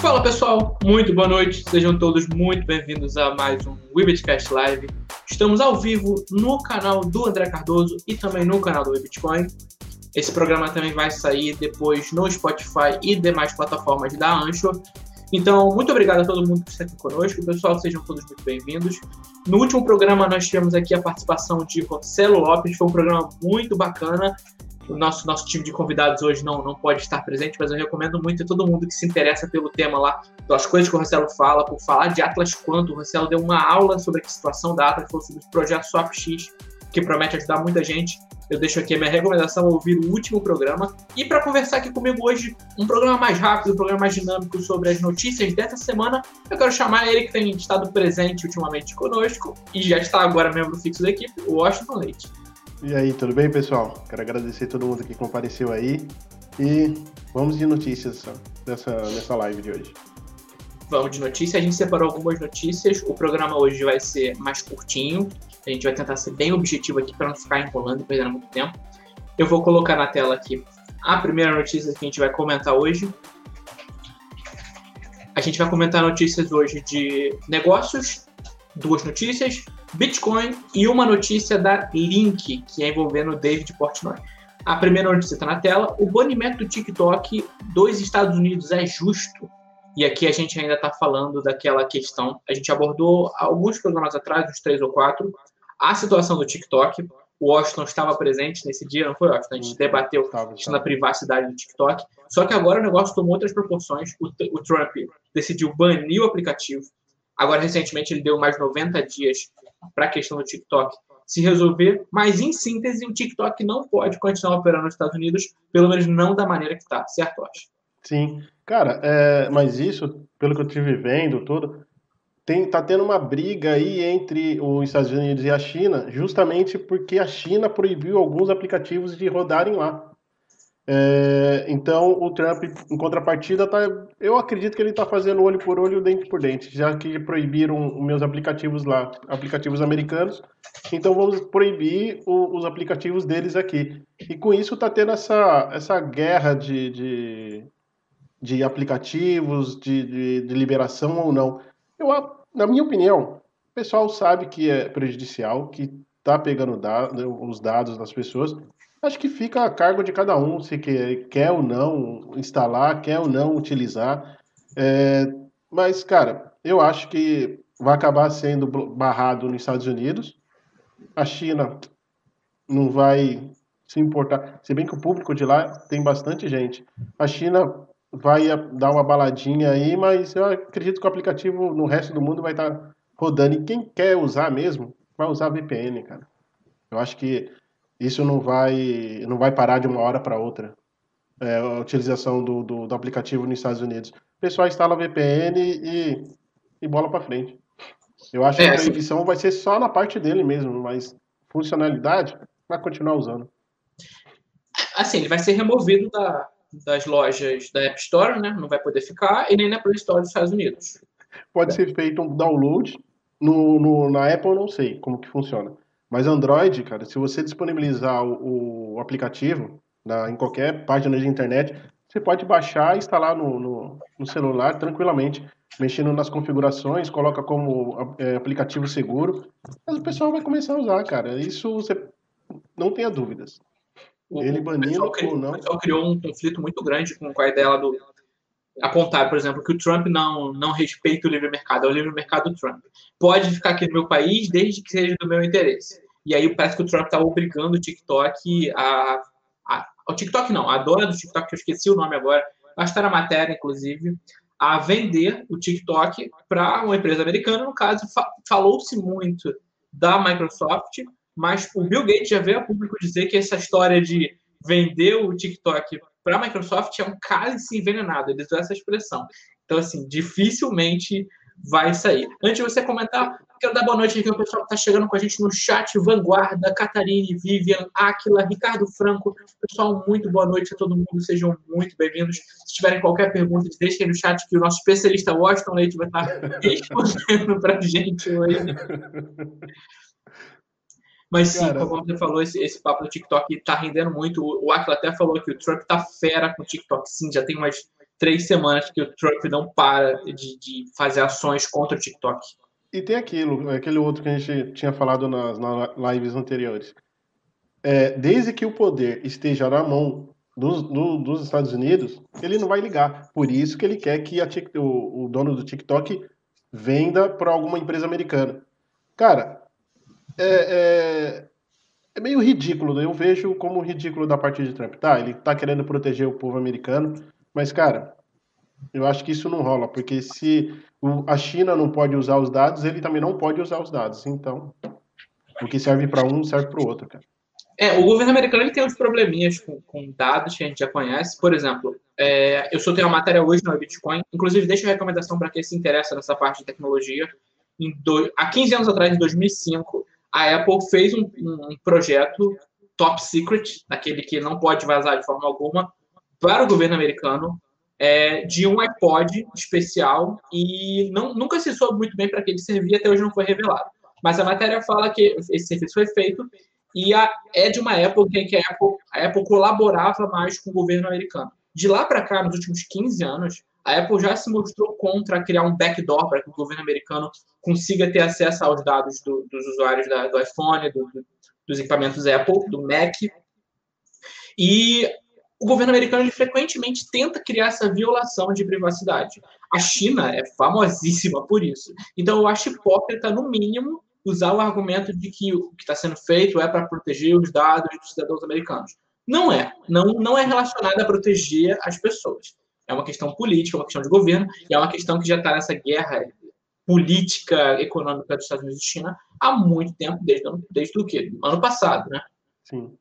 Fala pessoal, muito boa noite, sejam todos muito bem-vindos a mais um Webitcast Live. Estamos ao vivo no canal do André Cardoso e também no canal do Bitcoin. Esse programa também vai sair depois no Spotify e demais plataformas da Anchor. Então, muito obrigado a todo mundo que está aqui conosco. Pessoal, sejam todos muito bem-vindos. No último programa, nós tivemos aqui a participação de Rossello Lopes. Foi um programa muito bacana. O nosso, nosso time de convidados hoje não, não pode estar presente, mas eu recomendo muito a todo mundo que se interessa pelo tema lá, pelas coisas que o Rossello fala, por falar de Atlas Quanto. O Rossello deu uma aula sobre a situação da Atlas, falou sobre o projeto SwapX, que promete ajudar muita gente eu deixo aqui a minha recomendação ouvir o último programa. E para conversar aqui comigo hoje, um programa mais rápido, um programa mais dinâmico sobre as notícias dessa semana, eu quero chamar ele que tem estado presente ultimamente conosco e já está agora membro fixo da equipe, o Washington Leite. E aí, tudo bem, pessoal? Quero agradecer todo mundo que compareceu aí. E vamos de notícias dessa, nessa live de hoje. Vamos de notícias. A gente separou algumas notícias. O programa hoje vai ser mais curtinho. A gente vai tentar ser bem objetivo aqui para não ficar enrolando e perdendo muito tempo. Eu vou colocar na tela aqui a primeira notícia que a gente vai comentar hoje. A gente vai comentar notícias hoje de negócios, duas notícias, Bitcoin e uma notícia da Link, que é envolvendo o David Portnoy. A primeira notícia está na tela. O banimento do TikTok dos Estados Unidos é justo? E aqui a gente ainda está falando daquela questão. A gente abordou alguns programas atrás, uns três ou quatro, a situação do TikTok. O Washington estava presente nesse dia, não foi, Washington? A gente debateu a questão da privacidade do TikTok. Só que agora o negócio tomou outras proporções. O, o Trump decidiu banir o aplicativo. Agora, recentemente, ele deu mais 90 dias para a questão do TikTok se resolver. Mas, em síntese, o TikTok não pode continuar operando nos Estados Unidos, pelo menos não da maneira que está, certo, Washington? Sim. Cara, é, mas isso, pelo que eu estive vendo, tudo, tem, tá tendo uma briga aí entre os Estados Unidos e a China, justamente porque a China proibiu alguns aplicativos de rodarem lá. É, então o Trump, em contrapartida, tá, eu acredito que ele está fazendo olho por olho, dente por dente, já que proibiram os meus aplicativos lá, aplicativos americanos, então vamos proibir o, os aplicativos deles aqui. E com isso está tendo essa, essa guerra de, de, de aplicativos, de, de, de liberação ou não. Eu na minha opinião, o pessoal sabe que é prejudicial, que está pegando os dados das pessoas. Acho que fica a cargo de cada um se quer, quer ou não instalar, quer ou não utilizar. É, mas, cara, eu acho que vai acabar sendo barrado nos Estados Unidos. A China não vai se importar. Se bem que o público de lá tem bastante gente. A China vai dar uma baladinha aí, mas eu acredito que o aplicativo no resto do mundo vai estar rodando. E quem quer usar mesmo, vai usar VPN, cara. Eu acho que isso não vai, não vai parar de uma hora para outra. É, a utilização do, do, do, aplicativo nos Estados Unidos. O pessoal instala VPN e, e bola para frente. Eu acho é, que a proibição vai ser só na parte dele mesmo, mas funcionalidade vai continuar usando. Assim, ele vai ser removido da, das lojas da App Store, né? Não vai poder ficar, e nem na Play Store dos Estados Unidos. Pode ser feito um download. No, no, na Apple não sei como que funciona. Mas Android, cara, se você disponibilizar o, o aplicativo na, em qualquer página de internet, você pode baixar e instalar no, no, no celular tranquilamente, mexendo nas configurações, coloca como é, aplicativo seguro, mas o pessoal vai começar a usar, cara. Isso você não tenha dúvidas. Ele banindo ou não. O pessoal criou um conflito muito grande com, a ideia do apontar, por exemplo, que o Trump não, não respeita o livre mercado, é o livre mercado do Trump. Pode ficar aqui no meu país desde que seja do meu interesse. E aí parece que o Trump está obrigando o TikTok a, a. O TikTok não, a dona do TikTok, que eu esqueci o nome agora, acho que está na matéria, inclusive, a vender o TikTok para uma empresa americana. No caso, fa falou-se muito da Microsoft, mas o Bill Gates já veio a público dizer que essa história de vender o TikTok para a Microsoft é um cálice envenenado. Ele usou essa expressão. Então, assim, dificilmente vai sair. Antes de você comentar, quero dar boa noite aqui ao pessoal que está chegando com a gente no chat. Vanguarda, Catarine, Vivian, Aquila, Ricardo Franco. Pessoal, muito boa noite a todo mundo. Sejam muito bem-vindos. Se tiverem qualquer pergunta, deixem no chat que o nosso especialista Washington Leite vai estar respondendo para a gente hoje. Mas sim, como você falou, esse, esse papo do TikTok tá rendendo muito. O Aquila até falou que o Trump tá fera com o TikTok. Sim, já tem umas três semanas que o Trump não para de, de fazer ações contra o TikTok. E tem aquilo, aquele outro que a gente tinha falado nas, nas lives anteriores. É, desde que o poder esteja na mão dos, do, dos Estados Unidos, ele não vai ligar. Por isso que ele quer que a, o, o dono do TikTok venda para alguma empresa americana. Cara, é, é, é, meio ridículo. Né? Eu vejo como ridículo da parte de Trump. Tá, ele tá querendo proteger o povo americano, mas, cara, eu acho que isso não rola, porque se a China não pode usar os dados, ele também não pode usar os dados. Então, o que serve para um serve para o outro, cara. É, o governo americano ele tem uns probleminhas com, com dados que a gente já conhece. Por exemplo, é, eu soltei uma matéria hoje no Bitcoin. Inclusive, deixa a recomendação para quem se interessa nessa parte de tecnologia. Do, há 15 anos atrás, em 2005, a Apple fez um, um projeto top secret, daquele que não pode vazar de forma alguma, para o governo americano, é, de um iPod especial e não, nunca se soube muito bem para que ele servia, até hoje não foi revelado. Mas a matéria fala que esse serviço foi feito e a, é de uma época em que a Apple, a Apple colaborava mais com o governo americano. De lá para cá, nos últimos 15 anos, a Apple já se mostrou contra criar um backdoor para que o governo americano consiga ter acesso aos dados do, dos usuários da, do iPhone, do, do, dos equipamentos Apple, do Mac. E o governo americano ele frequentemente tenta criar essa violação de privacidade. A China é famosíssima por isso. Então, eu acho hipócrita, no mínimo, usar o argumento de que o que está sendo feito é para proteger os dados dos cidadãos americanos. Não é. Não, não é relacionado a proteger as pessoas. É uma questão política, é uma questão de governo, e é uma questão que já está nessa guerra política econômica dos Estados Unidos e China há muito tempo, desde, desde o quê? Ano passado, né? Sim.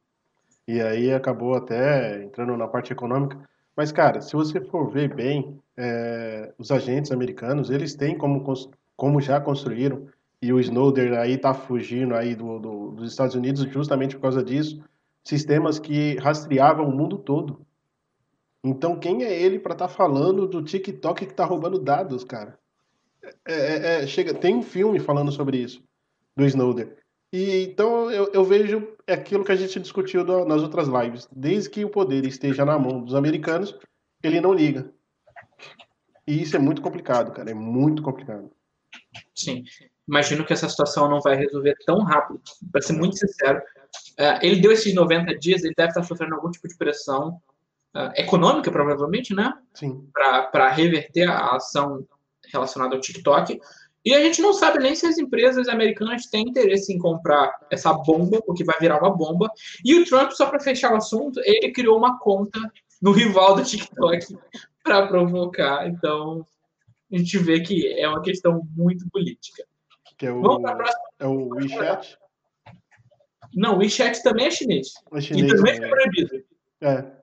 E aí acabou até entrando na parte econômica. Mas, cara, se você for ver bem, é, os agentes americanos, eles têm como, como já construíram e o Snowden aí está fugindo aí do, do, dos Estados Unidos justamente por causa disso, sistemas que rastreavam o mundo todo. Então quem é ele para estar tá falando do TikTok que está roubando dados, cara? É, é, é, chega, tem um filme falando sobre isso do Snowden. E então eu, eu vejo aquilo que a gente discutiu do, nas outras lives. Desde que o poder esteja na mão dos americanos, ele não liga. E isso é muito complicado, cara. É muito complicado. Sim imagino que essa situação não vai resolver tão rápido. Para ser muito sincero, uh, ele deu esses 90 dias, ele deve estar sofrendo algum tipo de pressão uh, econômica, provavelmente, né? Sim. Para reverter a ação relacionada ao TikTok. E a gente não sabe nem se as empresas americanas têm interesse em comprar essa bomba, porque vai virar uma bomba. E o Trump, só para fechar o assunto, ele criou uma conta no rival do TikTok para provocar. Então, a gente vê que é uma questão muito política. Que é o, é o WeChat? Não, o WeChat também é chinês. É chinês e também é proibido. É.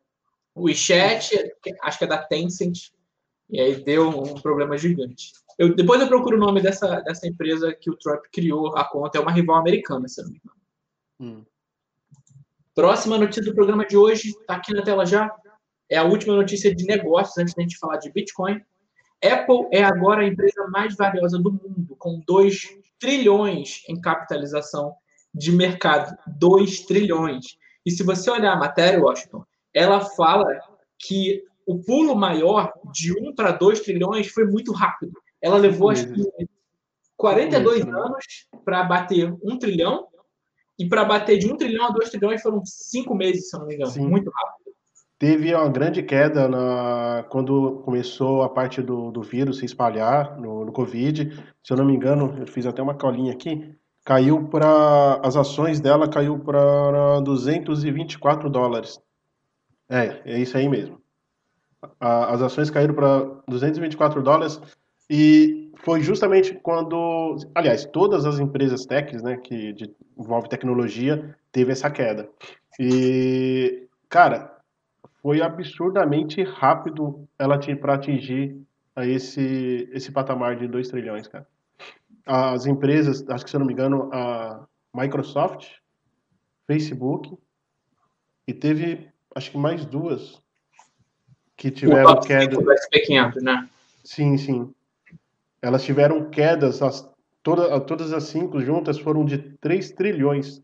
O WeChat, acho que é da Tencent, e aí deu um problema gigante. Eu, depois eu procuro o nome dessa, dessa empresa que o Trump criou a conta, é uma rival americana, se não me engano. Hum. Próxima notícia do programa de hoje, está aqui na tela já. É a última notícia de negócios, antes da gente falar de Bitcoin. Apple é agora a empresa mais valiosa do mundo, com 2 trilhões em capitalização de mercado. 2 trilhões. E se você olhar a matéria, Washington, ela fala que o pulo maior de 1 para 2 trilhões foi muito rápido. Ela levou, acho que, 42 anos para bater 1 trilhão, e para bater de 1 trilhão a 2 trilhões foram 5 meses, se eu não me engano. Sim. Muito rápido. Teve uma grande queda na, quando começou a parte do, do vírus se espalhar no, no Covid. Se eu não me engano, eu fiz até uma colinha aqui. Caiu para. As ações dela caiu para 224 dólares. É, é isso aí mesmo. A, as ações caíram para 224 dólares e foi justamente quando, aliás, todas as empresas techs, né, que de, envolve tecnologia, teve essa queda. E, cara, foi absurdamente rápido ela para atingir esse, esse patamar de 2 trilhões, cara. As empresas, acho que se eu não me engano, a Microsoft, Facebook, e teve, acho que mais duas que tiveram queda. Do SP500, né? Sim, sim. Elas tiveram quedas, as, toda, todas as cinco juntas foram de 3 trilhões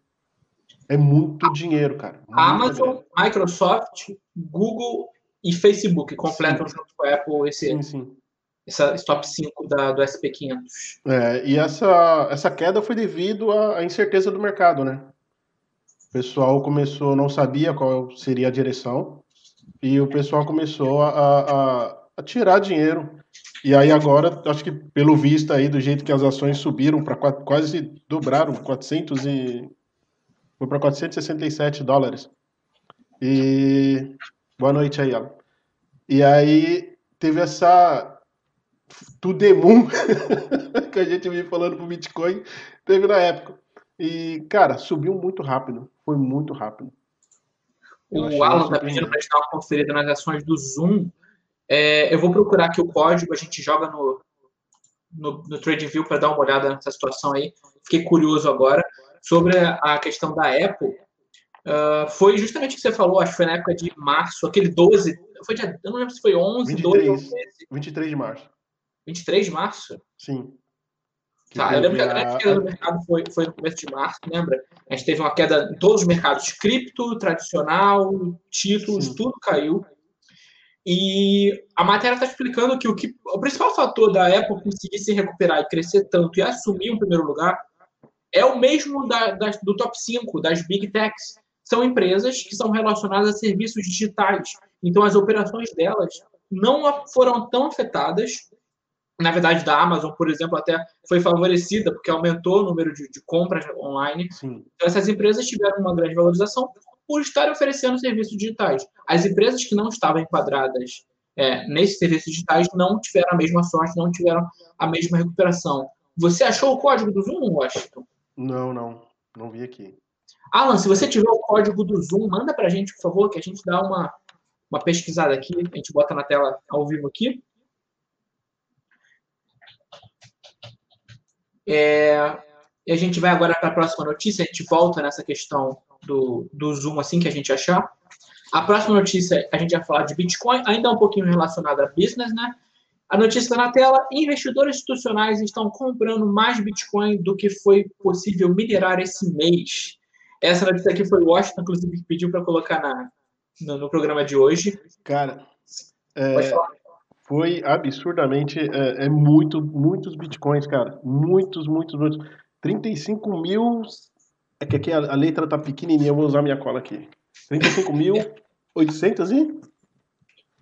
é muito dinheiro, cara. Muito Amazon, dinheiro. Microsoft, Google e Facebook completam sim. junto com a Apple esse, sim, sim. Essa, top 5 da, do SP500. É, e essa, essa queda foi devido à, à incerteza do mercado, né? O pessoal começou, não sabia qual seria a direção, e o pessoal começou a, a, a tirar dinheiro. E aí agora, acho que pelo visto aí, do jeito que as ações subiram para quase dobraram, 400 e foi para 467 dólares. E boa noite aí, Alan. E aí teve essa Tudemum que a gente vem falando pro Bitcoin, teve na época. E, cara, subiu muito rápido. Foi muito rápido. o Alan tá pedindo para dar uma conferida nas ações do Zoom. É, eu vou procurar aqui o código, a gente joga no, no, no TradingView para dar uma olhada nessa situação aí. Fiquei curioso agora. Sobre a questão da Apple, uh, foi justamente o que você falou, acho que foi na época de março, aquele 12, foi dia, eu não lembro se foi 11, 23, 12 ou 13. 23 de março. 23 de março? Sim. Tá, eu lembro que a grande queda do mercado foi, foi no começo de março, lembra? A gente teve uma queda em todos os mercados, cripto, tradicional, títulos, Sim. tudo caiu. E a matéria está explicando que o, que o principal fator da Apple conseguir se recuperar e crescer tanto e assumir o um primeiro lugar é o mesmo da, da, do top 5, das Big Techs. São empresas que são relacionadas a serviços digitais. Então, as operações delas não foram tão afetadas na verdade, da Amazon, por exemplo, até foi favorecida, porque aumentou o número de, de compras online. Sim. Então, essas empresas tiveram uma grande valorização por estarem oferecendo serviços digitais. As empresas que não estavam enquadradas é, nesses serviços digitais não tiveram a mesma sorte, não tiveram a mesma recuperação. Você achou o código do Zoom, Washington? Não, não. Não vi aqui. Alan, se você tiver o código do Zoom, manda para a gente, por favor, que a gente dá uma, uma pesquisada aqui. A gente bota na tela ao vivo aqui. É, e a gente vai agora para a próxima notícia, a gente volta nessa questão do, do Zoom assim que a gente achar. A próxima notícia, a gente vai falar de Bitcoin, ainda um pouquinho relacionada a business, né? A notícia está na tela: investidores institucionais estão comprando mais Bitcoin do que foi possível minerar esse mês. Essa notícia aqui foi o Washington, inclusive, que pediu para colocar na, no, no, programa de hoje. Cara, é, foi absurdamente, é, é, muito, muitos bitcoins, cara. Muitos, muitos, muitos. 35 mil. É que aqui a, a letra tá pequenininha, eu vou usar minha cola aqui. 35 mil. 800 e?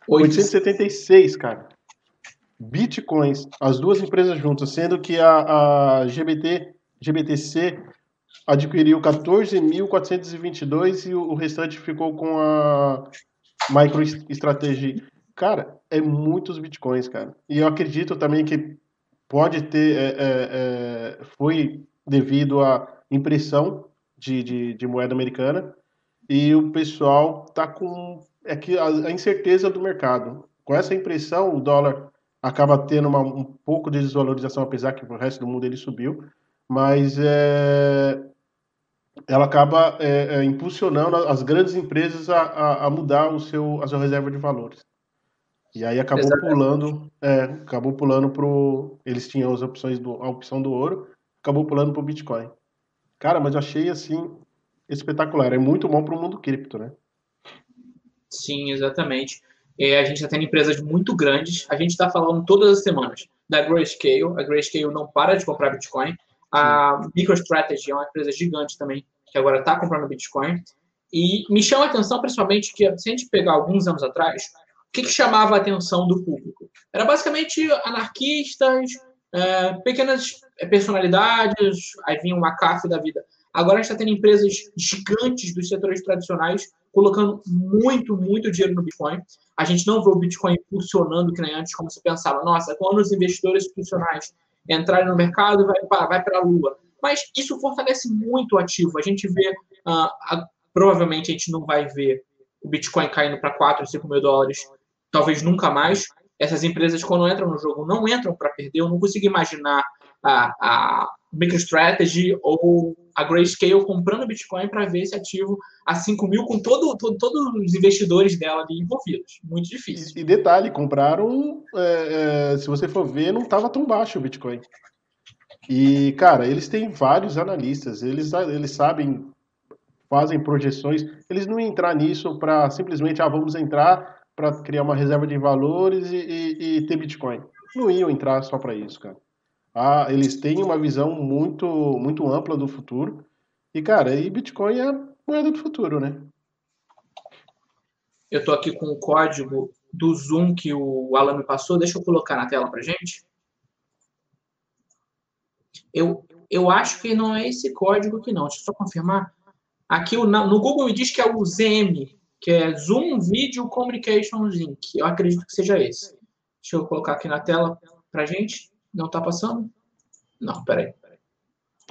876, cara. Bitcoins, as duas empresas juntas, sendo que a, a GBT, GBTC adquiriu 14.422 e o, o restante ficou com a MicroStrategy. Cara, é muitos bitcoins, cara. E eu acredito também que pode ter. É, é, é, foi devido à impressão de, de, de, moeda americana e o pessoal tá com. É que a, a, incerteza do mercado. Com essa impressão, o dólar acaba tendo uma, um pouco de desvalorização, apesar que o resto do mundo ele subiu, mas é, ela acaba é, é impulsionando as grandes empresas a, a, a mudar o seu, a sua reserva de valores. E aí acabou Exatamente. pulando, é, acabou pulando pro. Eles tinham as opções do, a opção do ouro, acabou pulando pro Bitcoin. Cara, mas eu achei assim espetacular. É muito bom para o mundo cripto, né? Sim, exatamente. É, a gente está tendo empresas muito grandes. A gente está falando todas as semanas da Grayscale. A Grayscale não para de comprar Bitcoin. A MicroStrategy é uma empresa gigante também, que agora está comprando Bitcoin. E me chama a atenção, principalmente, que se a gente pegar alguns anos atrás, o que, que chamava a atenção do público? Era basicamente anarquistas, é, pequenas personalidades, aí vinha uma CAF da vida. Agora a gente está tendo empresas gigantes dos setores tradicionais colocando muito, muito dinheiro no Bitcoin. A gente não vê o Bitcoin funcionando que nem antes, como se pensava, nossa, quando os investidores institucionais entrarem no mercado, vai para vai a lua. Mas isso fortalece muito o ativo. A gente vê, uh, a, provavelmente a gente não vai ver o Bitcoin caindo para 4, 5 mil dólares talvez nunca mais. Essas empresas, quando entram no jogo, não entram para perder. Eu não consigo imaginar a, a MicroStrategy ou a Grayscale comprando Bitcoin para ver esse ativo a 5 mil com todo, todo, todos os investidores dela ali envolvidos. Muito difícil. E, e detalhe, compraram, é, é, se você for ver, não estava tão baixo o Bitcoin. E, cara, eles têm vários analistas, eles, eles sabem, fazem projeções, eles não entrar nisso para simplesmente, ah, vamos entrar para criar uma reserva de valores e, e, e ter Bitcoin. Não iam entrar só para isso, cara. Ah, eles têm uma visão muito, muito ampla do futuro. E, cara, e Bitcoin é a moeda do futuro, né? Eu estou aqui com o código do Zoom que o Alan me passou. Deixa eu colocar na tela para gente. Eu, eu acho que não é esse código aqui, não. Deixa eu só confirmar. Aqui no Google me diz que é o ZM, que é Zoom Video Communications Inc. Eu acredito que seja esse. Deixa eu colocar aqui na tela para gente. Não está passando? Não, peraí.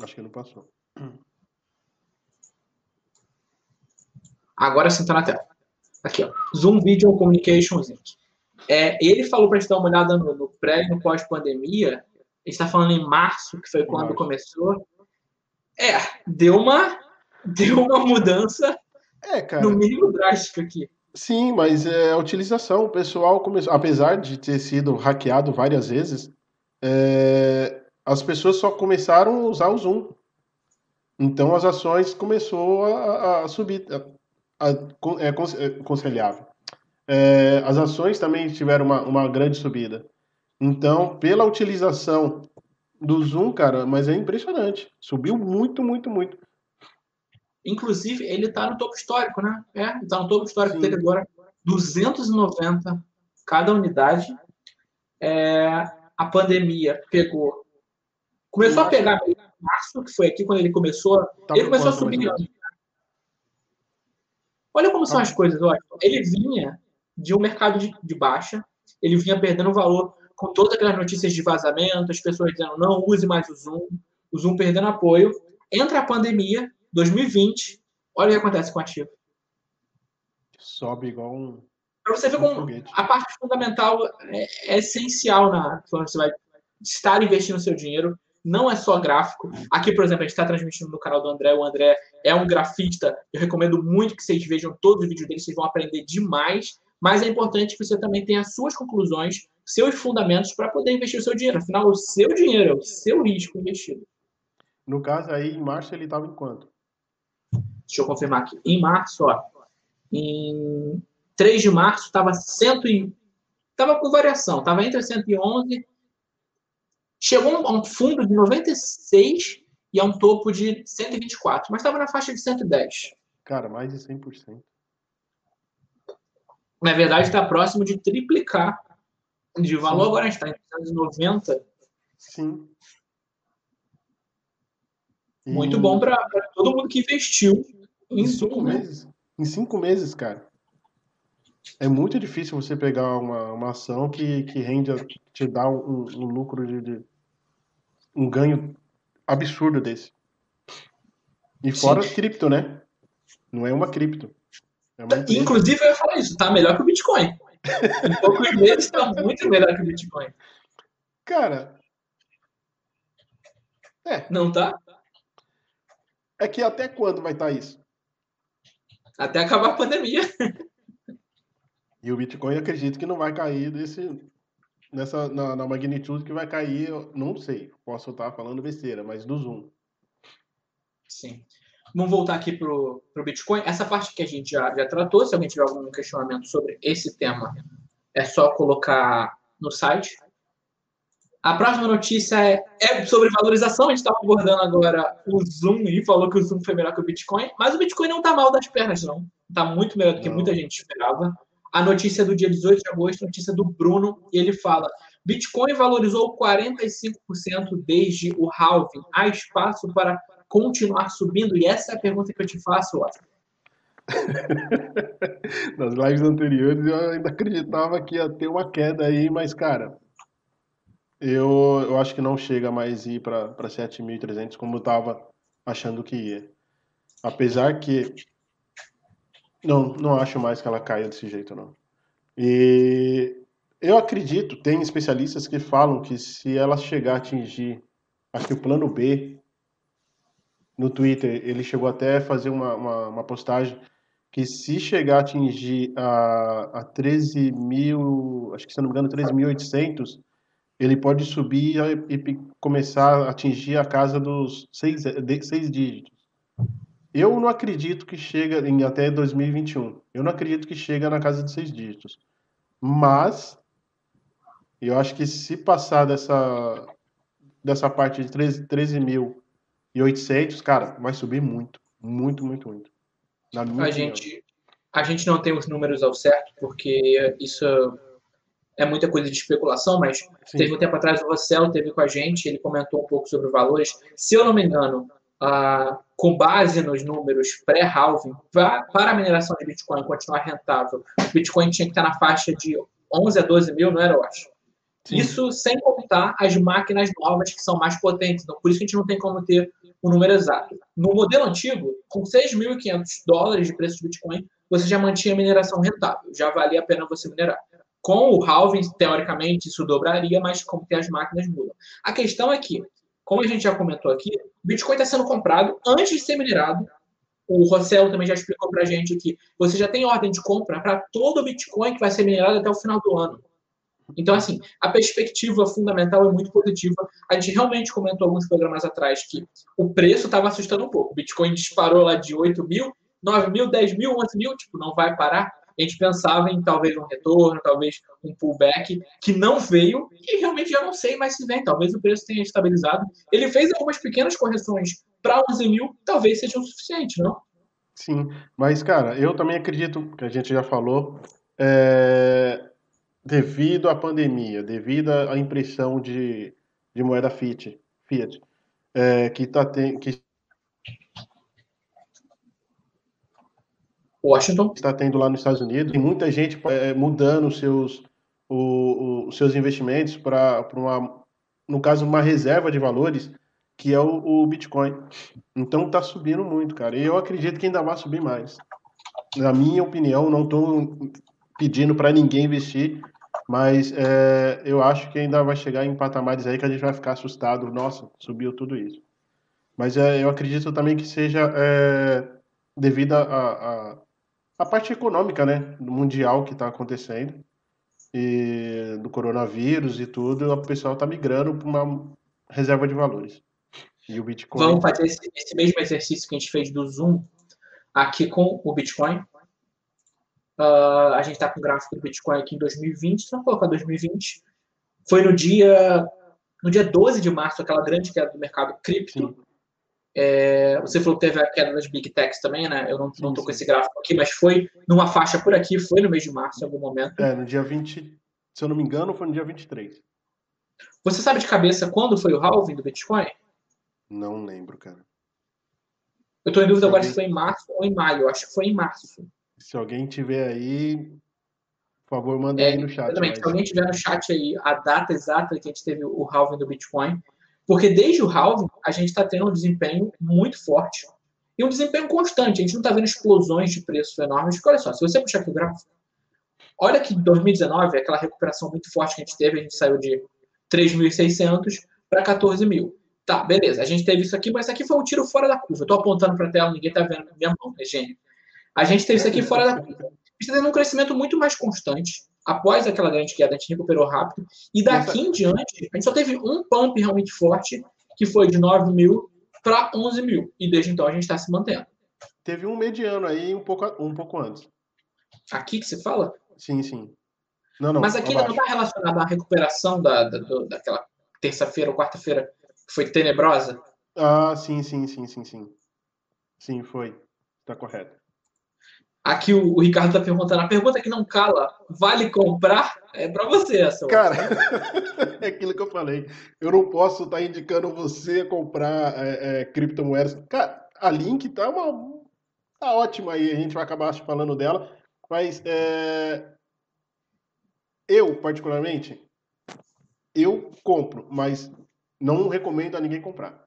Acho que não passou. Agora sim está na tela. Aqui, ó. Zoom Video Communications Inc. É, ele falou para a gente dar uma olhada no, no pré e no pós-pandemia. Ele está falando em março, que foi quando março. começou. É, deu uma, deu uma mudança, é, cara. no mínimo drástica aqui. Sim, mas é, a utilização, o pessoal começou, apesar de ter sido hackeado várias vezes, é, as pessoas só começaram a usar o Zoom. Então as ações começou a, a subir, a, é, é aconselhável. É, as ações também tiveram uma, uma grande subida. Então, pela utilização do Zoom, cara, mas é impressionante. Subiu muito, muito, muito. Inclusive, ele está no topo histórico, né? É, está no topo histórico Sim. dele agora. 290 cada unidade. É, a pandemia pegou. Começou a pegar em março, que foi aqui quando ele começou. Tá ele começou a subir. Olha como são as coisas, olha. Ele vinha de um mercado de, de baixa, ele vinha perdendo valor com todas aquelas notícias de vazamento, as pessoas dizendo não use mais o Zoom, o Zoom perdendo apoio. Entra a pandemia, 2020, olha o que acontece com o ativo. Sobe igual um. Para você ver um como foguete. a parte fundamental é, é essencial na quando você vai estar investindo seu dinheiro não é só gráfico. Aqui, por exemplo, a gente está transmitindo no canal do André. O André é um grafista. Eu recomendo muito que vocês vejam todos os vídeos dele, vocês vão aprender demais. Mas é importante que você também tenha as suas conclusões, seus fundamentos para poder investir o seu dinheiro. Afinal, o seu dinheiro é o seu risco investido. No caso aí, em março, ele estava em quanto? Deixa eu confirmar aqui. Em março, ó, em 3 de março, estava cento e... Estava com variação, estava entre 111 Chegou a um fundo de 96 e a um topo de 124, mas estava na faixa de 110. Cara, mais de 100%. Na verdade, está próximo de triplicar de valor. Sim. Agora a gente está em 190. Sim. Muito e... bom para todo mundo que investiu em, cinco né? meses. Em cinco meses, cara. É muito difícil você pegar uma, uma ação que, que rende, te dá um, um lucro de, de, um ganho absurdo desse. E fora Sim. cripto, né? Não é uma cripto. É uma Inclusive, eu ia falar isso, tá melhor que o Bitcoin. em poucos meses está muito melhor que o Bitcoin. Cara. É. Não tá? É que até quando vai estar tá isso? Até acabar a pandemia. E o Bitcoin acredito que não vai cair desse, nessa, na, na magnitude que vai cair, não sei, posso estar falando besteira, mas do Zoom. Sim. Vamos voltar aqui para o Bitcoin. Essa parte que a gente já, já tratou, se alguém tiver algum questionamento sobre esse tema, é só colocar no site. A próxima notícia é, é sobre valorização. A gente estava abordando agora o Zoom e falou que o Zoom foi melhor que o Bitcoin, mas o Bitcoin não está mal das pernas, não. Está muito melhor do que não. muita gente esperava a notícia do dia 18 de agosto, notícia do Bruno, e ele fala: Bitcoin valorizou 45% desde o halving. Há espaço para continuar subindo? E essa é a pergunta que eu te faço, Oscar. Nas lives anteriores eu ainda acreditava que ia ter uma queda aí, mas cara, eu, eu acho que não chega mais ir para 7.300 como eu estava achando que ia. Apesar que não, não acho mais que ela caia desse jeito, não. E eu acredito, tem especialistas que falam que se ela chegar a atingir, acho que o plano B, no Twitter, ele chegou até a fazer uma, uma, uma postagem que se chegar a atingir a, a 13 mil, acho que se não me engano, 13.800, ele pode subir e, e, começar a atingir a casa dos seis, seis dígitos. Eu não acredito que chega em até 2021. Eu não acredito que chega na casa de seis dígitos. Mas eu acho que se passar dessa, dessa parte de 13.800, 13 cara, vai subir muito. Muito, muito, muito. a, gente, a gente não tem os números ao certo, porque isso é muita coisa de especulação, mas Sim. teve um tempo atrás o Rossell teve com a gente, ele comentou um pouco sobre valores. Se eu não me engano, ah, com base nos números pré-halving, para a mineração de Bitcoin continuar rentável, o Bitcoin tinha que estar na faixa de 11 a 12 mil, não era, eu acho? Sim. Isso sem contar as máquinas novas que são mais potentes. Então, por isso que a gente não tem como ter o um número exato. No modelo antigo, com 6.500 dólares de preço de Bitcoin, você já mantinha a mineração rentável. Já valia a pena você minerar. Com o halving, teoricamente, isso dobraria, mas como que as máquinas mudam. A questão é que, como a gente já comentou aqui, o Bitcoin está sendo comprado antes de ser minerado. O Rossell também já explicou para a gente que você já tem ordem de compra para todo o Bitcoin que vai ser minerado até o final do ano. Então, assim, a perspectiva fundamental é muito positiva. A gente realmente comentou alguns programas atrás que o preço estava assustando um pouco. O Bitcoin disparou lá de 8 mil, 9 mil, 10 mil, 11 mil, tipo, não vai parar. A gente pensava em talvez um retorno, talvez um pullback, que não veio, e realmente já não sei mais se vem. Talvez o preço tenha estabilizado. Ele fez algumas pequenas correções para 11 mil, talvez seja o suficiente, não? Sim, mas, cara, eu também acredito, que a gente já falou, é, devido à pandemia, devido à impressão de, de moeda Fiat, Fiat é, que está que Washington está tendo lá nos Estados Unidos, tem muita gente é, mudando seus o, os seus investimentos para uma, no caso, uma reserva de valores que é o, o Bitcoin. Então está subindo muito, cara. E eu acredito que ainda vai subir mais. Na minha opinião, não estou pedindo para ninguém investir, mas é, eu acho que ainda vai chegar em patamares aí que a gente vai ficar assustado. Nossa, subiu tudo isso. Mas é, eu acredito também que seja é, devido a, a, a, parte econômica, né, mundial que está acontecendo e do coronavírus e tudo, o pessoal está migrando para uma reserva de valores. E o Bitcoin. Vamos fazer esse, esse mesmo exercício que a gente fez do Zoom aqui com o Bitcoin. Uh, a gente está com o gráfico do Bitcoin aqui em 2020, então vamos colocar 2020. Foi no dia, no dia 12 de março, aquela grande queda do mercado cripto. É, você falou que teve a queda das Big Techs também, né? Eu não, não tô com esse gráfico aqui, mas foi numa faixa por aqui, foi no mês de março em algum momento. É, no dia 20, se eu não me engano, foi no dia 23. Você sabe de cabeça quando foi o halving do Bitcoin? Não lembro, cara. Eu tô em dúvida agora se foi em março ou em maio. Eu acho que foi em março. Se alguém tiver aí, por favor, manda é, aí no chat. Exatamente. Mas... Se alguém tiver no chat aí a data exata que a gente teve o halving do Bitcoin, porque desde o halving a gente está tendo um desempenho muito forte e um desempenho constante. A gente não está vendo explosões de preços enormes. Porque olha só, se você puxar aqui o gráfico, olha que em 2019, aquela recuperação muito forte que a gente teve, a gente saiu de 3.600 para 14 mil. Tá, beleza. A gente teve isso aqui, mas isso aqui foi um tiro fora da curva. Tô apontando para a tela, ninguém tá vendo minha mão, é gênio. A gente teve isso aqui fora da curva. A gente está tendo um crescimento muito mais constante. Após aquela grande queda, a gente recuperou rápido. E daqui em diante, a gente só teve um pump realmente forte, que foi de 9 mil para 11 mil. E desde então a gente está se mantendo. Teve um mediano aí um pouco, um pouco antes. Aqui que você fala? Sim, sim. Não, não, Mas aqui não está relacionado à recuperação da, da, daquela terça-feira ou quarta-feira que foi tenebrosa? Ah, sim, sim, sim, sim, sim. Sim, foi. Está correto. Aqui o, o Ricardo está perguntando, a pergunta que não cala, vale comprar? É para você essa. Cara, é aquilo que eu falei. Eu não posso estar tá indicando você a comprar é, é, criptomoedas. Cara, a Link tá, uma, tá ótima aí, a gente vai acabar falando dela. Mas é, eu, particularmente, eu compro, mas não recomendo a ninguém comprar.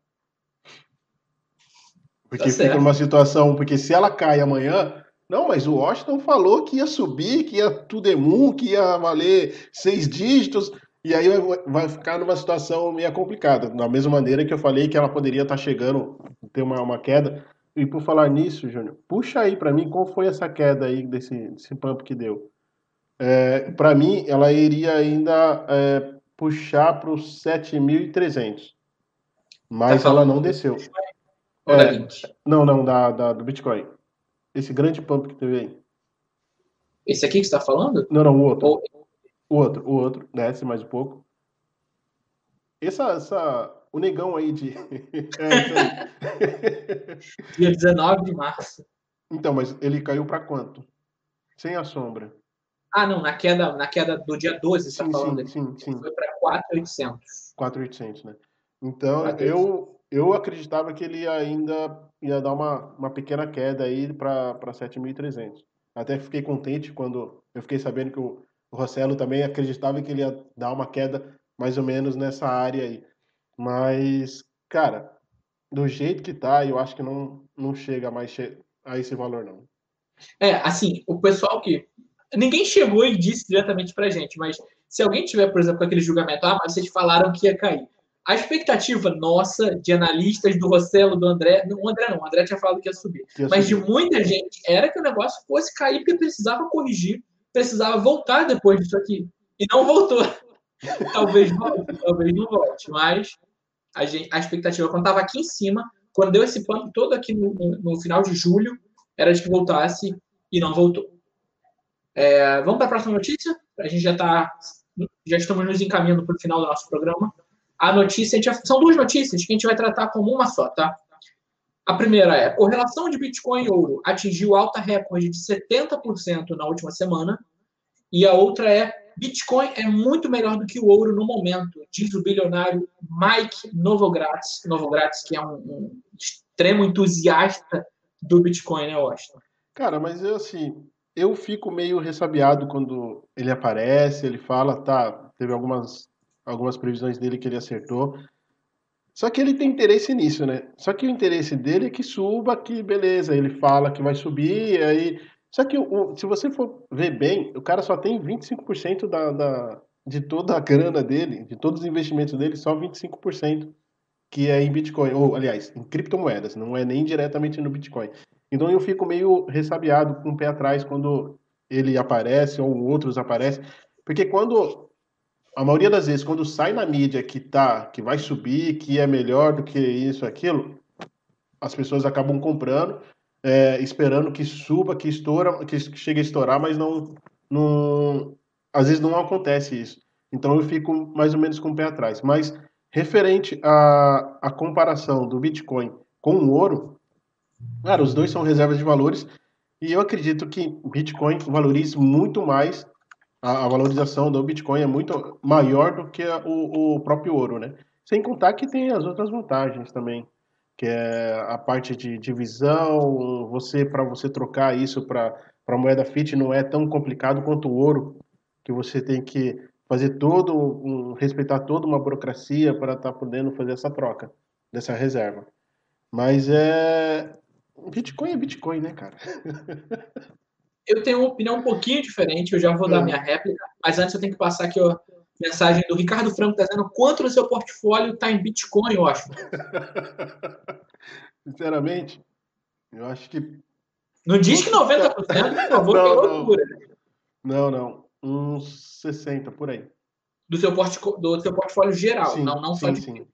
Porque tá fica numa situação, porque se ela cai amanhã, não, mas o Washington falou que ia subir, que ia tudo que ia valer seis dígitos, e aí vai ficar numa situação meio complicada. Da mesma maneira que eu falei que ela poderia estar chegando, ter uma, uma queda. E por falar nisso, Júnior, puxa aí para mim qual foi essa queda aí desse, desse pump que deu. É, para mim, ela iria ainda é, puxar para os 7.300. Mas tá ela não desceu. É, não, não, da, da, do Bitcoin. Esse grande pump que teve aí. Esse aqui que você está falando? Não, não, o outro. Ou... O outro, o outro, desce mais um pouco. Essa, essa, o negão aí de. é, aí. Dia 19 de março. Então, mas ele caiu para quanto? Sem a sombra. Ah, não, na queda, na queda do dia 12, você está falando? Sim, sim, sim. Foi para 4,800. 4,800, né? Então, eu, eu acreditava que ele ainda ia dar uma, uma pequena queda aí para 7.300. Até fiquei contente quando eu fiquei sabendo que o, o Rossello também acreditava que ele ia dar uma queda mais ou menos nessa área aí. Mas, cara, do jeito que tá, eu acho que não, não chega mais a esse valor, não. É, assim, o pessoal que. Ninguém chegou e disse diretamente pra gente, mas se alguém tiver, por exemplo, aquele julgamento, ah, mas vocês falaram que ia cair. A expectativa nossa, de analistas, do Rossello, do André, não, o André não, o André tinha falado que ia subir, ia mas subir. de muita gente, era que o negócio fosse cair porque precisava corrigir, precisava voltar depois disso aqui. E não voltou. talvez volte, talvez não volte, mas a, gente, a expectativa, quando estava aqui em cima, quando deu esse pano todo aqui no, no, no, final de julho, era de que voltasse e não voltou. É, vamos para a próxima notícia? A gente já está, já estamos nos encaminhando para o final do nosso programa. A notícia, a são duas notícias que a gente vai tratar como uma só, tá? A primeira é: correlação de Bitcoin e ouro atingiu alta recorde de 70% na última semana. E a outra é: Bitcoin é muito melhor do que o ouro no momento, diz o bilionário Mike Novogratz, Novogratz que é um, um extremo entusiasta do Bitcoin, né, Washington? Cara, mas eu assim, eu fico meio ressabiado quando ele aparece, ele fala, tá, teve algumas, algumas previsões dele que ele acertou. Só que ele tem interesse nisso, né? Só que o interesse dele é que suba, que beleza, ele fala que vai subir, aí só que o, se você for ver bem, o cara só tem 25% da, da, de toda a grana dele, de todos os investimentos dele, só 25% que é em Bitcoin, ou aliás, em criptomoedas, não é nem diretamente no Bitcoin. Então eu fico meio ressabiado com o pé atrás quando ele aparece ou outros aparecem, porque quando a maioria das vezes quando sai na mídia que tá, que vai subir, que é melhor do que isso, aquilo, as pessoas acabam comprando é, esperando que suba, que estoura, que chegue a estourar, mas não, não, às vezes não acontece isso. Então eu fico mais ou menos com o pé atrás. Mas referente à, à comparação do Bitcoin com o ouro, cara, os dois são reservas de valores e eu acredito que Bitcoin valorize muito mais, a, a valorização do Bitcoin é muito maior do que a, o, o próprio ouro, né? Sem contar que tem as outras vantagens também que é a parte de divisão, você para você trocar isso para para moeda fiat não é tão complicado quanto o ouro, que você tem que fazer todo um, respeitar toda uma burocracia para estar tá podendo fazer essa troca dessa reserva. Mas é Bitcoin é Bitcoin, né, cara? eu tenho uma opinião um pouquinho diferente, eu já vou dar é. minha réplica, mas antes eu tenho que passar aqui a mensagem do Ricardo Franco dizendo quanto do seu portfólio está em Bitcoin, eu acho. Sinceramente, eu acho que. Não diz que 90%, por favor, não, que loucura. Não, não. Uns 60 por aí. Do seu, port... do seu portfólio geral, sim, não, não sim, só de sim,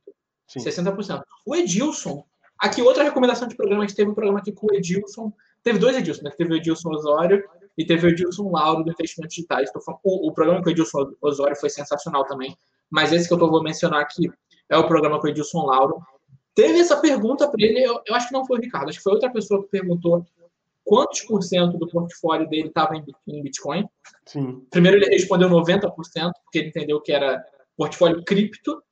sim. 60%. O Edilson, aqui outra recomendação de programa, a gente teve um programa aqui com o Edilson. Teve dois Edilson, né? Teve o Edilson Osório e teve o Edilson Lauro do Investimentos Digitais. O, o programa com o Edilson Osório foi sensacional também. Mas esse que eu tô, vou mencionar aqui é o programa com o Edilson Lauro. Teve essa pergunta para ele, eu, eu, acho que não foi o Ricardo, acho que foi outra pessoa que perguntou quantos por cento do portfólio dele estava em, em, Bitcoin. Sim. Primeiro ele respondeu 90%, porque ele entendeu que era portfólio cripto,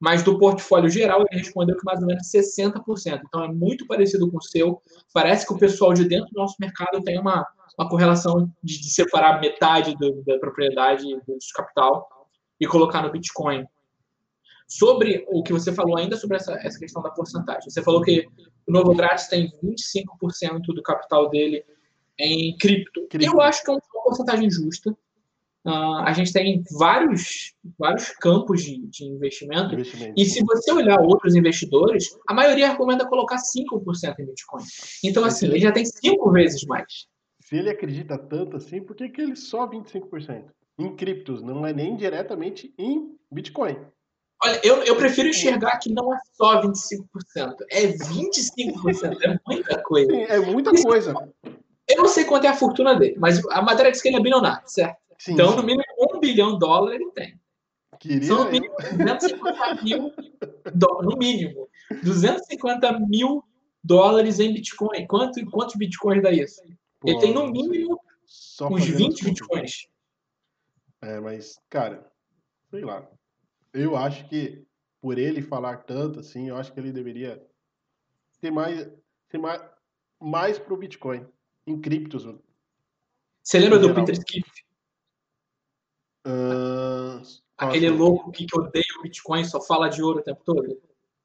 mas do portfólio geral ele respondeu que mais ou menos 60%. Então é muito parecido com o seu. Parece que o pessoal de dentro do nosso mercado tem uma, uma correlação de, de separar metade do, da propriedade do capital e colocar no Bitcoin. Sobre o que você falou ainda sobre essa, essa questão da porcentagem. Você falou que o Novo Grátis tem 25% do capital dele em cripto. cripto. Eu acho que é uma porcentagem justa. Uh, a gente tem vários, vários campos de, de investimento, investimento. E se você olhar outros investidores, a maioria recomenda colocar 5% em Bitcoin. Então, assim, ele já tem cinco vezes mais. Se ele acredita tanto assim, por que, que ele só 25%? Em criptos, não é nem diretamente em Bitcoin. Olha, eu, eu prefiro enxergar que não é só 25%, é 25%, é muita coisa. Sim, é muita coisa. Eu não sei quanto é a fortuna dele, mas a matéria diz que ele é bilionário, certo? Sim, então, sim. no mínimo, um bilhão de dólares ele tem. Queria São no mínimo 250 mil, no mínimo, 250 mil dólares em Bitcoin. Quanto, quantos Bitcoins dá isso? Pô, ele tem no mínimo uns 20 Bitcoins. É, mas, cara, sei lá. Eu acho que por ele falar tanto assim, eu acho que ele deveria ter mais, ter mais, mais pro Bitcoin, em criptos. Você lembra do Peter Schiff? Uh, Aquele louco que, odeia o Bitcoin, só fala de ouro o tempo todo?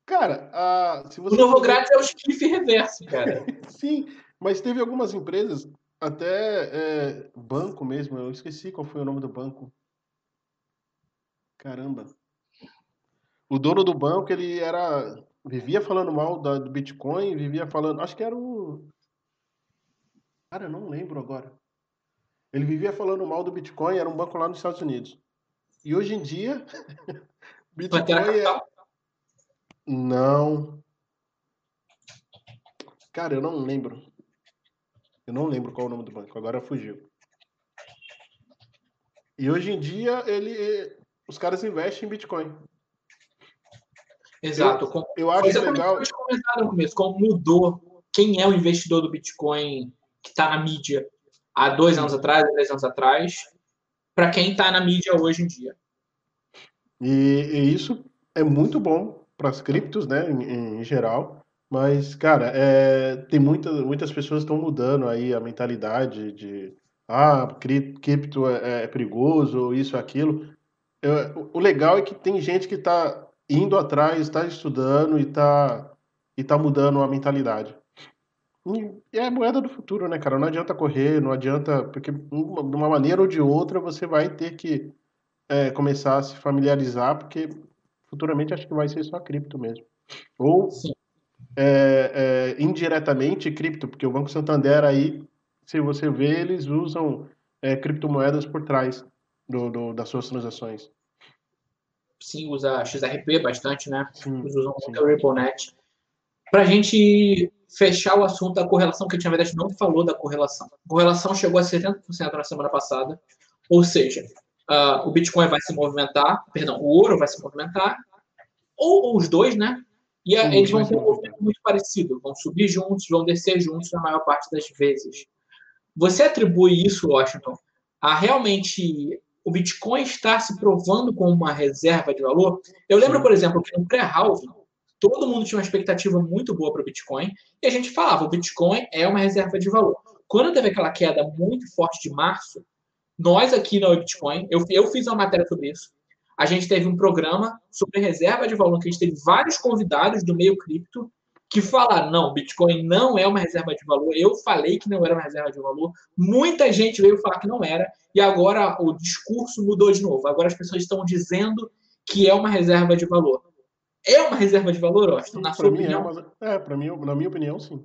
Cara, uh, se você. O novo grátis é o Schiff reverso, cara. Sim, mas teve algumas empresas, até é, banco mesmo, eu esqueci qual foi o nome do banco. Caramba. O dono do banco, ele era. Vivia falando mal da, do Bitcoin, vivia falando. Acho que era o. Cara, eu não lembro agora. Ele vivia falando mal do Bitcoin, era um banco lá nos Estados Unidos. E hoje em dia. Bitcoin é. Não. Cara, eu não lembro. Eu não lembro qual é o nome do banco, agora fugiu. E hoje em dia ele os caras investem em Bitcoin. Exato. Eu, eu acho Você legal. comentar no começo, como mudou quem é o investidor do Bitcoin que está na mídia há dois anos atrás, três anos atrás, para quem está na mídia hoje em dia. E, e isso é muito bom para as criptos, né, em, em, geral. Mas, cara, é, tem muita, muitas pessoas estão mudando aí a mentalidade de ah, cripto é, é perigoso, isso, aquilo. Eu, o legal é que tem gente que está indo atrás, está estudando e está e tá mudando a mentalidade. É a moeda do futuro, né, cara? Não adianta correr, não adianta. Porque de uma maneira ou de outra você vai ter que é, começar a se familiarizar, porque futuramente acho que vai ser só cripto mesmo. Ou é, é, indiretamente cripto, porque o Banco Santander aí, se você vê, eles usam é, criptomoedas por trás do, do, das suas transações sim usa XRP bastante, né? Sim, Eles usam muito o RippleNet. Para a gente fechar o assunto da correlação, que a gente, na verdade, não falou da correlação. A correlação chegou a 70% na semana passada, ou seja, uh, o Bitcoin vai se movimentar, perdão, o ouro vai se movimentar, ou, ou os dois, né? E a, eles vão ter um movimento muito parecido, vão subir juntos, vão descer juntos na maior parte das vezes. Você atribui isso, Washington, a realmente o Bitcoin está se provando como uma reserva de valor. Eu lembro, por exemplo, que no pré-halving, todo mundo tinha uma expectativa muito boa para o Bitcoin e a gente falava, o Bitcoin é uma reserva de valor. Quando teve aquela queda muito forte de março, nós aqui no Bitcoin, eu, eu fiz uma matéria sobre isso, a gente teve um programa sobre reserva de valor, que a gente teve vários convidados do meio cripto que falaram, não, Bitcoin não é uma reserva de valor. Eu falei que não era uma reserva de valor. Muita gente veio falar que não era. E agora o discurso mudou de novo. Agora as pessoas estão dizendo que é uma reserva de valor. É uma reserva de valor, Austin, na sua é opinião? É, é para mim, na minha opinião, sim.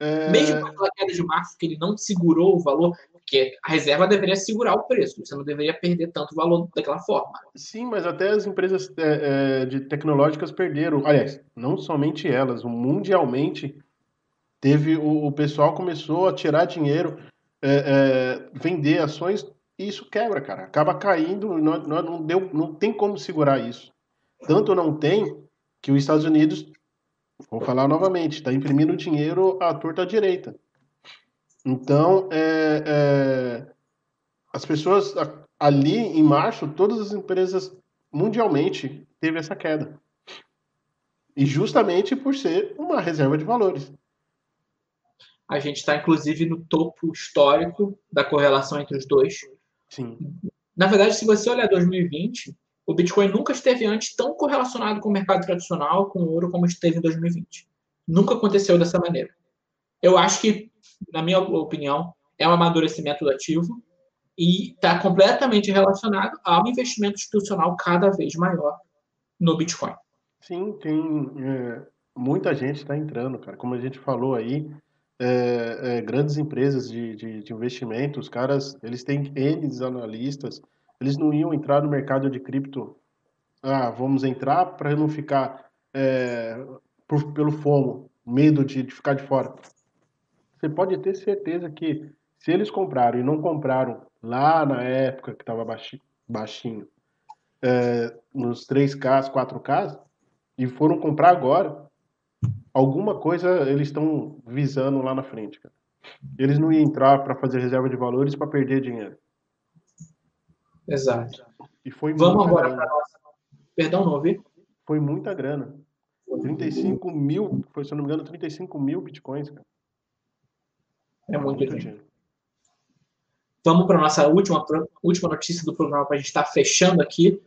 É... Mesmo com aquela queda de março, que ele não segurou o valor, porque a reserva deveria segurar o preço, você não deveria perder tanto valor daquela forma. Sim, mas até as empresas é, é, de tecnológicas perderam. Aliás, não somente elas, mundialmente teve o, o pessoal começou a tirar dinheiro, é, é vender ações e isso quebra, cara. Acaba caindo, não, não, deu, não tem como segurar isso. Tanto não tem que os Estados Unidos, vou falar novamente, está imprimindo dinheiro à torta direita. Então, é, é, as pessoas ali em março, todas as empresas mundialmente teve essa queda. E justamente por ser uma reserva de valores. A gente está, inclusive, no topo histórico da correlação entre os dois. Sim. Na verdade, se você olhar 2020, o Bitcoin nunca esteve antes tão correlacionado com o mercado tradicional, com o ouro, como esteve em 2020. Nunca aconteceu dessa maneira. Eu acho que na minha opinião, é um amadurecimento do ativo e está completamente relacionado ao investimento institucional cada vez maior no Bitcoin. Sim, tem é, muita gente está entrando, cara. Como a gente falou aí, é, é, grandes empresas de, de, de investimento, os caras, eles têm eles analistas, eles não iam entrar no mercado de cripto. Ah, vamos entrar para não ficar é, por, pelo FOMO, medo de, de ficar de fora você pode ter certeza que se eles compraram e não compraram lá na época que estava baixinho, é, nos 3Ks, 4Ks, e foram comprar agora, alguma coisa eles estão visando lá na frente, cara. Eles não iam entrar para fazer reserva de valores para perder dinheiro. Exato. E foi Vamos agora para nossa. Perdão, não ouvi? Foi muita grana. 35 mil, foi, se eu não me engano, 35 mil bitcoins, cara. É muito, muito dinheiro. Vamos para a nossa última, última notícia do programa para a gente estar tá fechando aqui.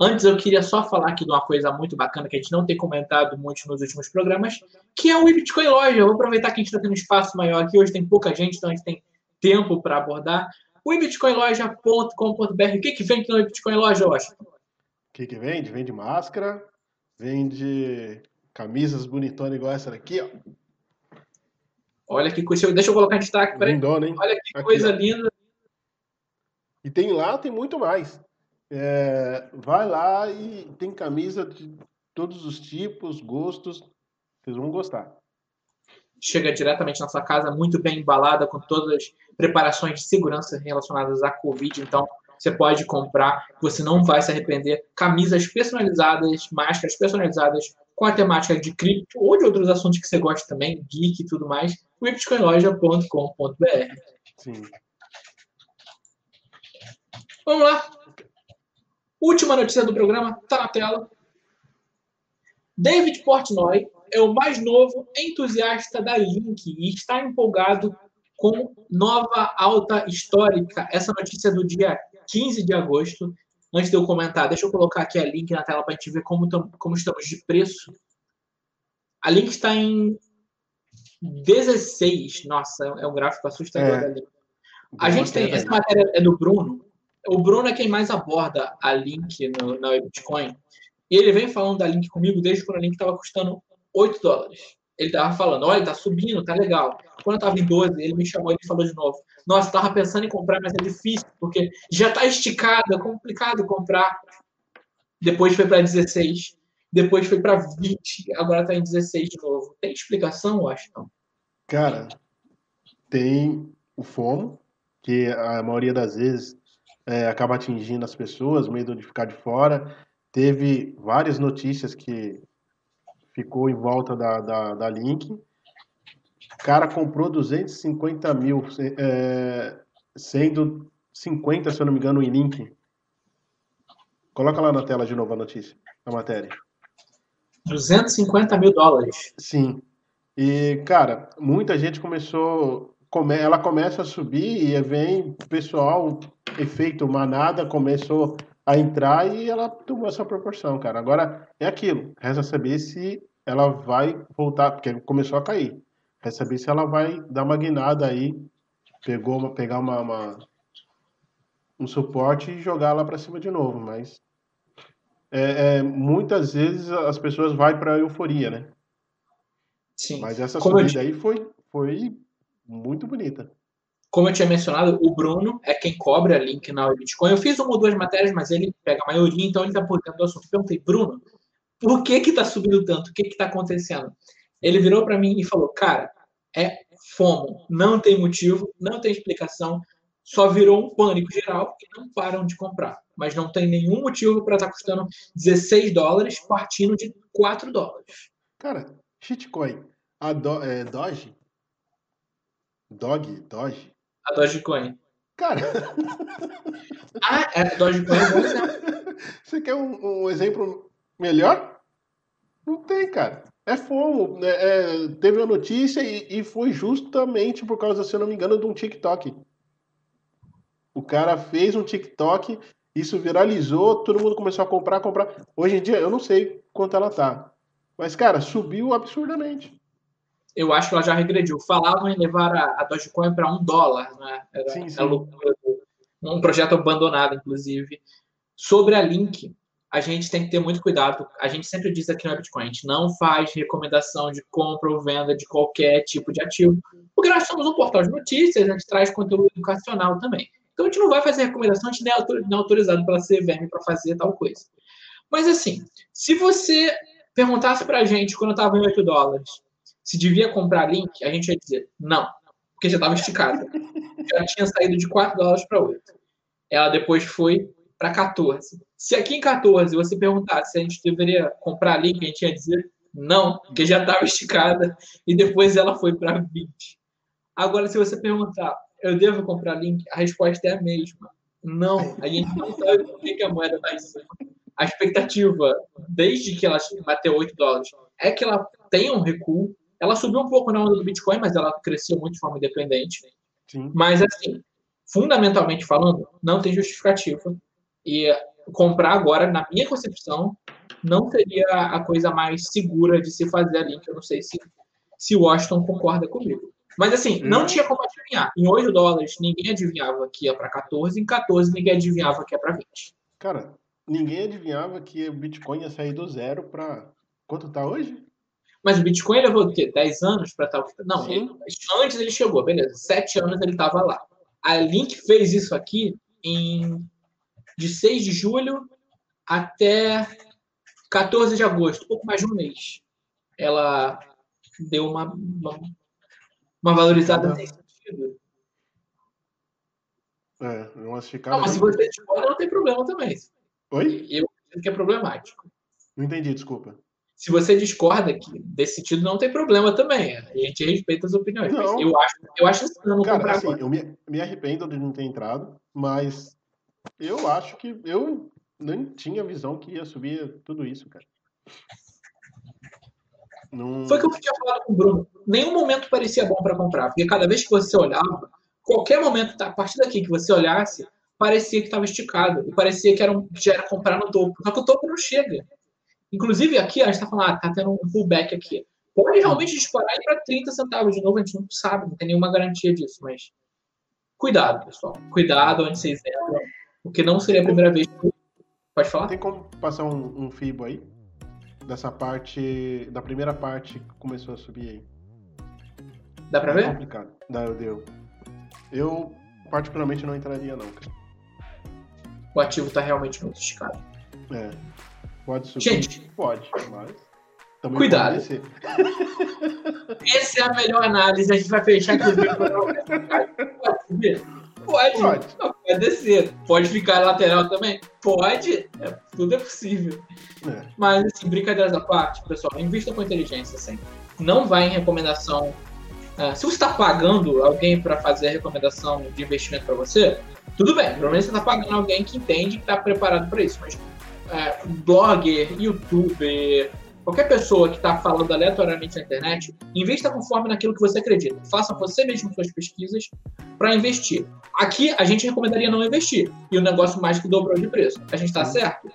Antes eu queria só falar aqui de uma coisa muito bacana que a gente não tem comentado muito nos últimos programas, que é o Bitcoin Loja. Eu vou aproveitar que a gente está tendo um espaço maior aqui, hoje tem pouca gente, então a gente tem tempo para abordar. O bitcoinloja.com.br, o que, que vende no Bitcoin Loja, Washington? O que, que vende? Vende máscara, vende camisas bonitonas igual essa daqui, ó. Olha que coisa. Deixa eu colocar em destaque. Lindona, hein? Olha que aqui, coisa ó. linda. E tem lá, tem muito mais. É, vai lá e tem camisa de todos os tipos, gostos. Vocês vão gostar. Chega diretamente na sua casa, muito bem embalada, com todas as preparações de segurança relacionadas à Covid. Então, você pode comprar, você não vai se arrepender. Camisas personalizadas, máscaras personalizadas com a temática de cripto ou de outros assuntos que você gosta também, geek e tudo mais, bitcoinloja.com.br. Sim. Vamos lá. Última notícia do programa, está na tela. David Portnoy é o mais novo entusiasta da Link e está empolgado com nova alta histórica. Essa notícia é do dia 15 de agosto. Antes de eu comentar, deixa eu colocar aqui a link na tela para a gente ver como, como estamos de preço. A link está em 16. Nossa, é um gráfico assustador é. A gente tem. Essa matéria é do Bruno. O Bruno é quem mais aborda a link no, na Bitcoin. E ele vem falando da link comigo desde quando a link estava custando 8 dólares. Ele estava falando, olha, tá subindo, tá legal. Quando eu estava em 12, ele me chamou e falou de novo. Nossa, estava pensando em comprar, mas é difícil, porque já está esticado, é complicado comprar. Depois foi para 16, depois foi para 20, agora está em 16 de novo. Tem explicação, eu acho, não? Cara, tem o FOMO, que a maioria das vezes é, acaba atingindo as pessoas, medo de ficar de fora. Teve várias notícias que ficou em volta da, da, da Link. O cara comprou 250 mil, é, sendo 50, se eu não me engano, em Link. Coloca lá na tela de novo a notícia, a matéria. 250 mil dólares. Sim. E, cara, muita gente começou. Come, ela começa a subir e vem pessoal, efeito manada, começou a entrar e ela tomou essa proporção, cara. Agora é aquilo, resta saber se ela vai voltar, porque começou a cair. Resta saber se ela vai dar uma guinada aí, pegou uma, pegar uma, uma um suporte e jogar lá para cima de novo, mas é, é, muitas vezes as pessoas vão para a euforia, né? Sim. Mas essa Como subida aí foi, foi muito bonita como eu tinha mencionado, o Bruno é quem cobra link na Bitcoin. Eu fiz uma ou duas matérias, mas ele pega a maioria, então ele está por dentro do assunto. Eu perguntei, Bruno, por que que está subindo tanto? O que que está acontecendo? Ele virou para mim e falou, cara, é FOMO, não tem motivo, não tem explicação, só virou um pânico geral e não param de comprar. Mas não tem nenhum motivo para estar tá custando 16 dólares partindo de 4 dólares. Cara, shitcoin, a do, é, Doge, Dog, Doge, a Dogecoin. Cara. ah, é, a Dogecoin é bom exemplo. Você quer um, um, exemplo melhor? Não tem, cara. É fomo. É, é, teve a notícia e, e, foi justamente por causa, se eu não me engano, de um TikTok. O cara fez um TikTok, isso viralizou, todo mundo começou a comprar, comprar. Hoje em dia, eu não sei quanto ela tá. Mas, cara, subiu absurdamente eu acho que ela já regrediu. Falavam em levar a, a Dogecoin para um dólar, né? Era, sim, sim. um projeto abandonado, inclusive. Sobre a Link, a gente tem que ter muito cuidado. A gente sempre diz aqui no Bitcoin, a gente não faz recomendação de compra ou venda de qualquer tipo de ativo, porque nós somos um portal de notícias, a gente traz conteúdo educacional também. Então a gente não vai fazer recomendação, a gente não é autorizado pela CVM para fazer tal coisa. Mas assim, se você perguntasse para a gente quando estava em 8 dólares, se devia comprar link, a gente ia dizer não. Por porque já estava esticada. Já tinha saído de 4 dólares para 8. Ela depois foi para 14. Se aqui em 14 você perguntasse se a gente deveria comprar que a gente ia dizer não, porque já estava esticada e depois ela foi para 20. Agora, se você perguntar, eu devo comprar link? A resposta é a mesma. Não, a gente não sabe por que a moeda está em cima. A expectativa, desde que ela bateu 8 dólares, é que ela tenha um recuo. Ela subiu um pouco na onda do Bitcoin, mas ela cresceu muito de forma independente. Sim. Mas, assim, fundamentalmente falando, não tem justificativa. E comprar agora, na minha concepção, não seria a coisa mais segura de se fazer ali, que eu não sei se, se Washington concorda comigo. Mas assim, não hum. tinha como adivinhar. Em 8 dólares, ninguém adivinhava que ia para 14, em 14, ninguém adivinhava que ia para 20. Cara, ninguém adivinhava que o Bitcoin ia sair do zero para. Quanto tá hoje? Mas o Bitcoin levou o quê? 10 anos para tal? Não, ele, antes ele chegou, beleza. 7 anos ele estava lá. A Link fez isso aqui em de 6 de julho até 14 de agosto, pouco mais de um mês. Ela deu uma, uma, uma valorizada nesse sentido. É, uma esticada. Não, mas se você discorda, não tem problema também. Oi? Eu acho que é problemático. Não entendi, desculpa. Se você discorda que desse sentido, não tem problema também. A gente respeita as opiniões. Não. eu acho, eu acho que não Cara, assim, eu me, me arrependo de não ter entrado, mas eu acho que eu nem tinha visão que ia subir tudo isso, cara. Não... Foi o que eu tinha falado com o Bruno. Nenhum momento parecia bom para comprar, porque cada vez que você olhava, qualquer momento, tá, a partir daqui que você olhasse, parecia que estava esticado. E parecia que era, um, já era comprar no topo. Só que o topo não chega. Inclusive, aqui, a gente está falando, ah, tá tendo um pullback aqui. Pode realmente disparar e para 30 centavos de novo, a gente não sabe, não tem nenhuma garantia disso, mas cuidado, pessoal. Cuidado onde vocês entram, porque não seria a primeira vez que Pode falar? Tem como passar um, um FIBO aí? Dessa parte. Da primeira parte que começou a subir aí. Dá pra é ver? complicado. Dá, deu. Eu, particularmente, não entraria, não, cara. O ativo tá realmente muito esticado. É. Pode subir. Gente, pode, mas. Cuidado. Essa é a melhor análise. A gente vai fechar aqui o vídeo. Pode subir? Pode. Pode. pode descer. Pode ficar lateral também? Pode. É, tudo é possível. É. Mas, assim, brincadeiras à parte, pessoal, invista com inteligência sempre. Não vai em recomendação. Uh, se você está pagando alguém para fazer a recomendação de investimento para você, tudo bem. Provavelmente você está pagando alguém que entende que está preparado para isso. Mas uh, blogger, youtuber, Qualquer pessoa que está falando aleatoriamente na internet, invista conforme naquilo que você acredita. Faça você mesmo suas pesquisas para investir. Aqui, a gente recomendaria não investir. E o negócio mais que dobrou de preço. A gente está certo?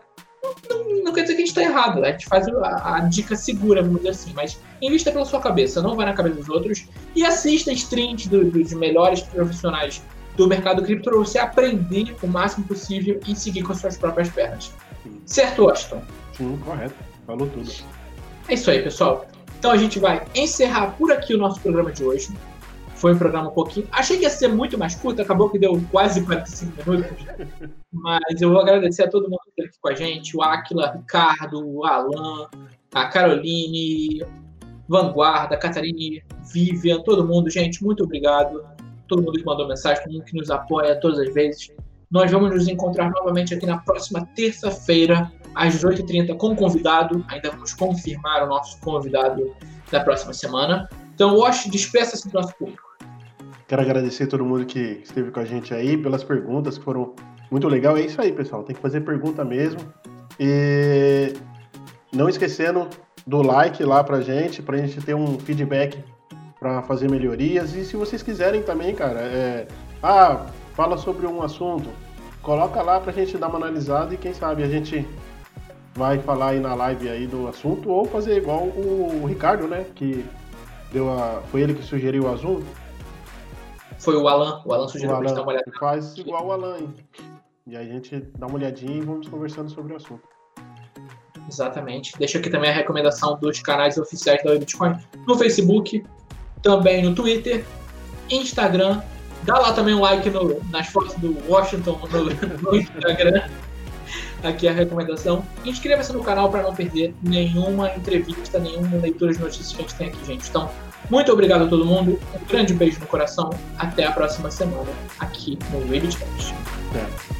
Não, não, não, quer dizer que a gente está errado. A gente faz a, a, dica segura, vamos dizer assim. Mas invista pela sua cabeça, não vai na cabeça dos outros. E assista streams do, dos melhores profissionais do mercado cripto para você aprender o máximo possível e seguir com as suas próprias pernas. Certo, Washington? Sim, correto. Falou tudo. É isso aí, pessoal. Então a gente vai encerrar por aqui o nosso programa de hoje. Foi um programa um pouquinho. Achei que ia ser muito mais curto, acabou que deu quase 45 minutos. Mas eu vou agradecer a todo mundo que esteve aqui com a gente: o Aquila, Ricardo, o Alan, a Caroline, Vanguarda, a Catarine, Vivian, todo mundo. Gente, muito obrigado. Todo mundo que mandou mensagem, todo mundo que nos apoia todas as vezes. Nós vamos nos encontrar novamente aqui na próxima terça-feira às 18h30 com convidado. Ainda vamos confirmar o nosso convidado da próxima semana. Então, Wash, despeça-se do nosso público. Quero agradecer a todo mundo que esteve com a gente aí, pelas perguntas que foram muito legal. É isso aí, pessoal. Tem que fazer pergunta mesmo. E não esquecendo do like lá pra gente, pra gente ter um feedback para fazer melhorias. E se vocês quiserem também, cara, é... ah, fala sobre um assunto, coloca lá pra gente dar uma analisada e quem sabe a gente vai falar aí na live aí do assunto, ou fazer igual o Ricardo, né? Que deu a. Foi ele que sugeriu o azul? Foi o Alan, o Alan sugeriu o Alan, dar uma olhada. Faz igual o Alan, hein? E aí a gente dá uma olhadinha e vamos conversando sobre o assunto. Exatamente. Deixa aqui também a recomendação dos canais oficiais da Bitcoin no Facebook, também no Twitter, Instagram. Dá lá também um like no, nas fotos do Washington no, no Instagram. aqui a recomendação. Inscreva-se no canal para não perder nenhuma entrevista, nenhuma leitura de notícias que a gente tem aqui, gente. Então, muito obrigado a todo mundo. Um grande beijo no coração. Até a próxima semana aqui no Reddit. É.